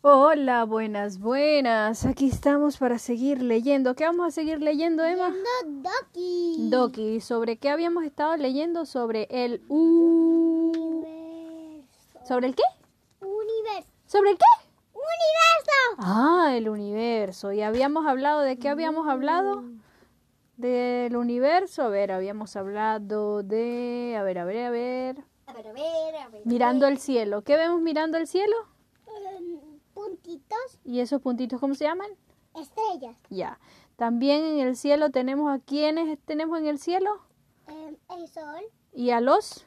Hola, buenas, buenas. Aquí estamos para seguir leyendo. ¿Qué vamos a seguir leyendo, Emma? Leyendo Doki. Doki, ¿sobre qué habíamos estado leyendo? Sobre el u... Universo. ¿Sobre el qué? Universo. ¿Sobre el qué? Universo. Ah, el universo. ¿Y habíamos hablado de qué habíamos hablado? Del universo. A ver, habíamos hablado de... A ver, a ver, a ver. A ver, a ver, a ver. Mirando el cielo. ¿Qué vemos mirando el cielo? Puntitos, ¿Y esos puntitos cómo se llaman? estrellas. Ya. También en el cielo tenemos a quiénes tenemos en el cielo Em, el sol, y a los.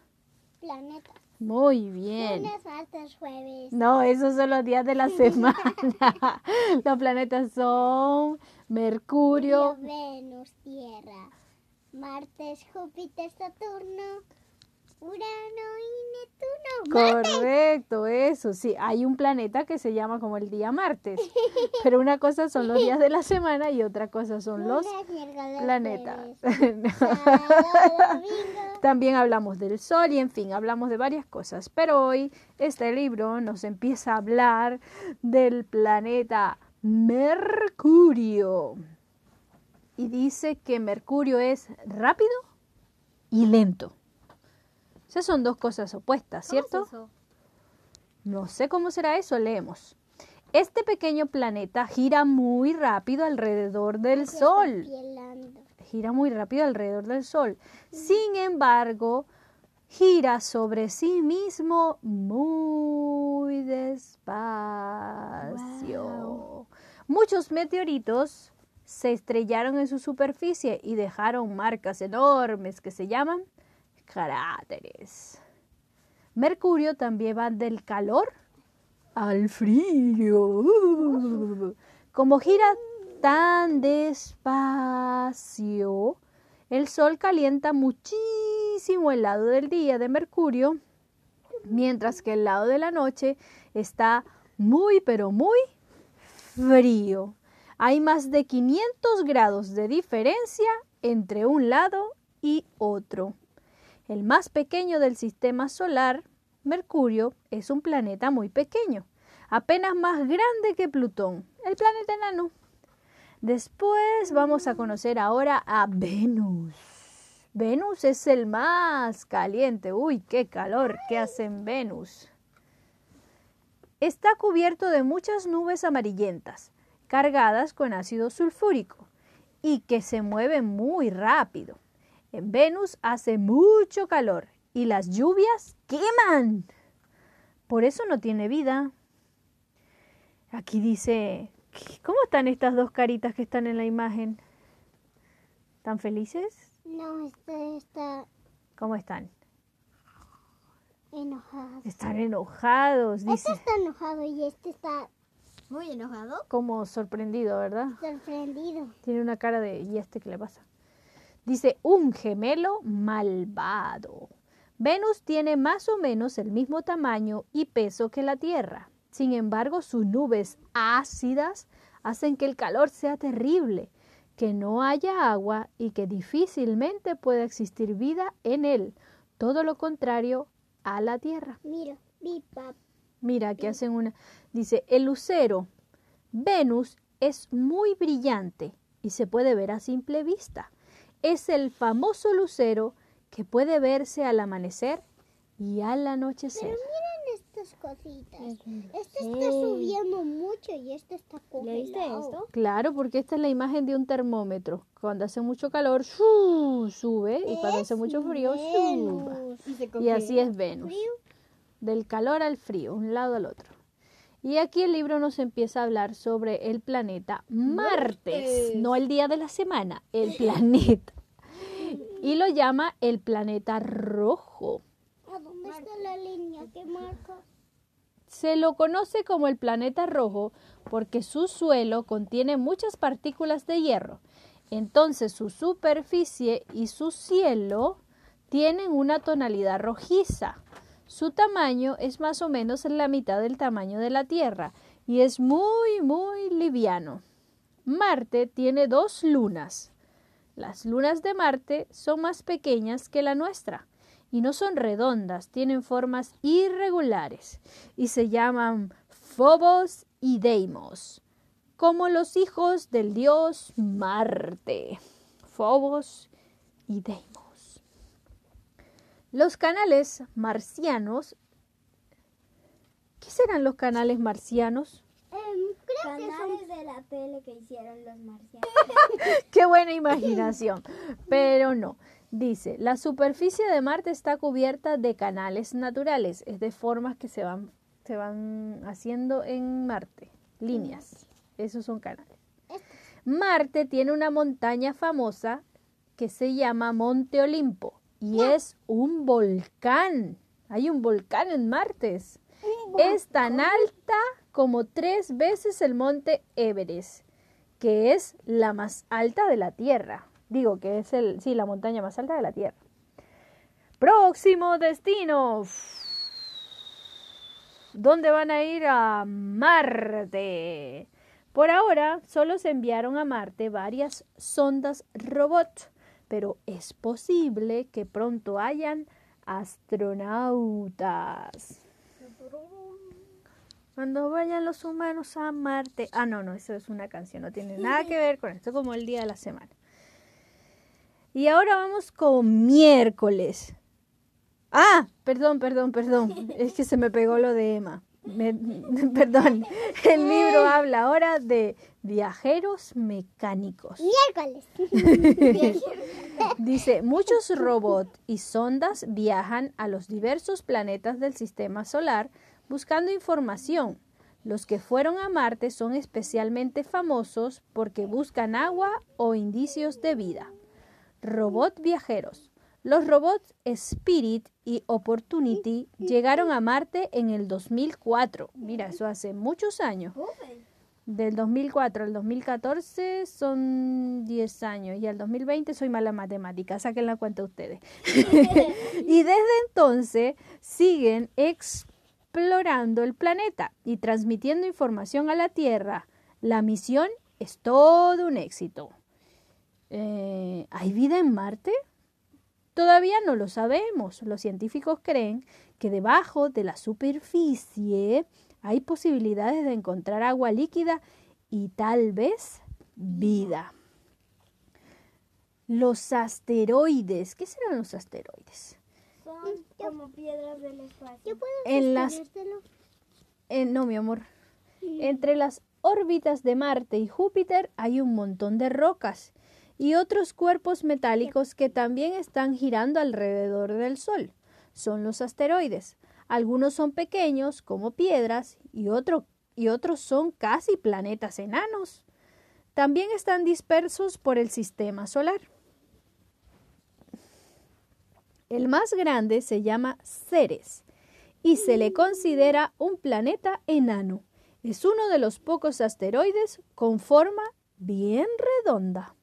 planetas. Muy bien. Lunes, martes, jueves. No, esos son los días de la semana. los planetas son Mercurio. Venus, Tierra. Martes, Júpiter, Saturno. Urano y Neptuno. Correcto, eso sí. Hay un planeta que se llama como el día martes. Pero una cosa son los días de la semana y otra cosa son los planetas. También hablamos del sol y en fin, hablamos de varias cosas. Pero hoy este libro nos empieza a hablar del planeta Mercurio. Y dice que Mercurio es rápido y lento. Esas son dos cosas opuestas, ¿cierto? No sé cómo será eso, leemos. Este pequeño planeta gira muy rápido alrededor del Sol gira muy rápido alrededor del Sol. Sin embargo, gira sobre sí mismo muy despacio. Muchos meteoritos se estrellaron en su superficie y dejaron marcas enormes que se llaman cráteres. Mercurio también va del calor al frío. Como gira tan despacio, el sol calienta muchísimo el lado del día de Mercurio, mientras que el lado de la noche está muy, pero muy frío. Hay más de 500 grados de diferencia entre un lado y otro. El más pequeño del sistema solar, Mercurio, es un planeta muy pequeño, apenas más grande que Plutón, el planeta enano. Después vamos a conocer ahora a Venus. Venus es el más caliente. Uy, qué calor que hace en Venus. Está cubierto de muchas nubes amarillentas, cargadas con ácido sulfúrico, y que se mueven muy rápido. En Venus hace mucho calor y las lluvias queman. Por eso no tiene vida. Aquí dice, ¿cómo están estas dos caritas que están en la imagen? ¿Están felices? No, este está ¿Cómo están? enojado. Están enojados, Este dice, está enojado y este está muy enojado. como sorprendido, ¿verdad? Sorprendido. Tiene una cara de, ¿y este qué le pasa? Dice, un gemelo malvado. Venus tiene más o menos el mismo tamaño y peso que la Tierra. Sin embargo, sus nubes ácidas hacen que el calor sea terrible, que no haya agua y que difícilmente pueda existir vida en él. Todo lo contrario a la Tierra. Mira, pipa. Mira, que hacen una. Dice, el lucero. Venus es muy brillante y se puede ver a simple vista. Es el famoso lucero que puede verse al amanecer y al anochecer. Pero miren estas cositas. Este está subiendo mucho y este está congelado. esto? Claro, porque esta es la imagen de un termómetro. Cuando hace mucho calor, sube y cuando hace mucho frío, suba. Y así es Venus. Frío. del calor al frío, un lado al otro. Y aquí el libro nos empieza a hablar sobre el planeta Martes, Martes. no el día de la semana, el planeta. Y lo llama el planeta rojo. ¿A dónde está la línea que marca? Se lo conoce como el planeta rojo porque su suelo contiene muchas partículas de hierro. Entonces su superficie y su cielo tienen una tonalidad rojiza. Su tamaño es más o menos la mitad del tamaño de la Tierra y es muy, muy liviano. Marte tiene dos lunas. Las lunas de Marte son más pequeñas que la nuestra y no son redondas, tienen formas irregulares y se llaman Phobos y Deimos, como los hijos del dios Marte, Fobos y Deimos. Los canales marcianos. ¿Qué serán los canales marcianos? Em, creo que son Canales de la tele que hicieron los marcianos. Qué buena imaginación. Pero no. Dice, la superficie de Marte está cubierta de canales naturales, es de formas que se van, se van haciendo en Marte, líneas. Esos son canales. Marte tiene una montaña famosa que se llama Monte Olimpo y es un volcán. Hay un volcán en Marte. Es tan alta como tres veces el monte Everest, que es la más alta de la Tierra. Digo que es el, sí, la montaña más alta de la Tierra. Próximo destino. ¿Dónde van a ir a Marte? Por ahora solo se enviaron a Marte varias sondas robot, pero es posible que pronto hayan astronautas. Cuando vayan los humanos a Marte. Ah, no, no, eso es una canción, no tiene nada que ver con esto, como el día de la semana. Y ahora vamos con miércoles. Ah, perdón, perdón, perdón. Es que se me pegó lo de Emma. Me- perdón. El libro habla ahora de viajeros mecánicos. miércoles. Dice, muchos robots y sondas viajan a los diversos planetas del sistema solar buscando información. Los que fueron a Marte son especialmente famosos porque buscan agua o indicios de vida. Robot viajeros. Los robots Spirit y Opportunity llegaron a Marte en el 2004. Mira, eso hace muchos años. Del 2004 al 2014 son 10 años y al 2020 soy mala en matemáticas, saquen la cuenta ustedes. y desde entonces siguen explorando el planeta y transmitiendo información a la Tierra. La misión es todo un éxito. Eh, ¿Hay vida en Marte? Todavía no lo sabemos. Los científicos creen que debajo de la superficie hay posibilidades de encontrar agua líquida y tal vez vida. Los asteroides. ¿Qué serán los asteroides? Son como piedras del espacio. ¿Yo puedo En las-? Eh, no, mi amor. Entre las órbitas de Marte y Júpiter hay un montón de rocas y otros cuerpos metálicos que también están girando alrededor del Sol. Son los asteroides. Algunos son pequeños, como piedras, y, y otros son casi planetas enanos. También están dispersos por el sistema solar. El más grande se llama Ceres y se le considera un planeta enano. Es uno de los pocos asteroides con forma bien redonda.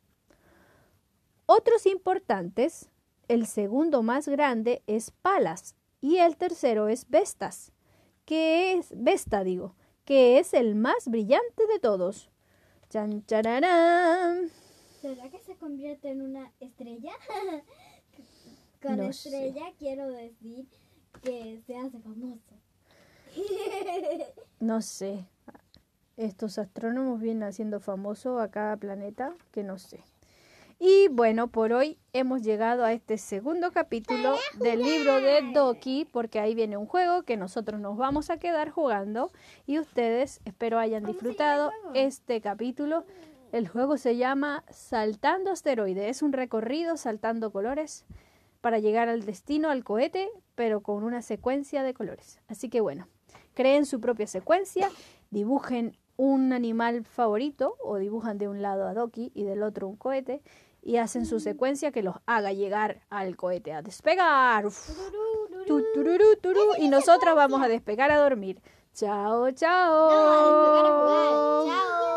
Otros importantes, el segundo más grande es Palas y el tercero es Vestas, que es Vesta, digo, que es el más brillante de todos. Chan, chararán. ¿Será que se convierte en una estrella? Con No sé. estrella quiero decir que se hace famoso. No sé. Estos astrónomos vienen haciendo famoso a cada planeta, que no sé. Y bueno, por hoy hemos llegado a este segundo capítulo del libro de Doki, porque ahí viene un juego que nosotros nos vamos a quedar jugando y ustedes espero hayan disfrutado este capítulo. El juego se llama Saltando Asteroide. Es un recorrido saltando colores para llegar al destino, al cohete, pero con una secuencia de colores. Así que bueno, creen su propia secuencia, dibujen un animal favorito o dibujan de un lado a Doki y del otro un cohete y hacen su secuencia que los haga llegar al cohete a despegar. Y nosotras vamos a despegar a dormir. Chao, chao. Chao.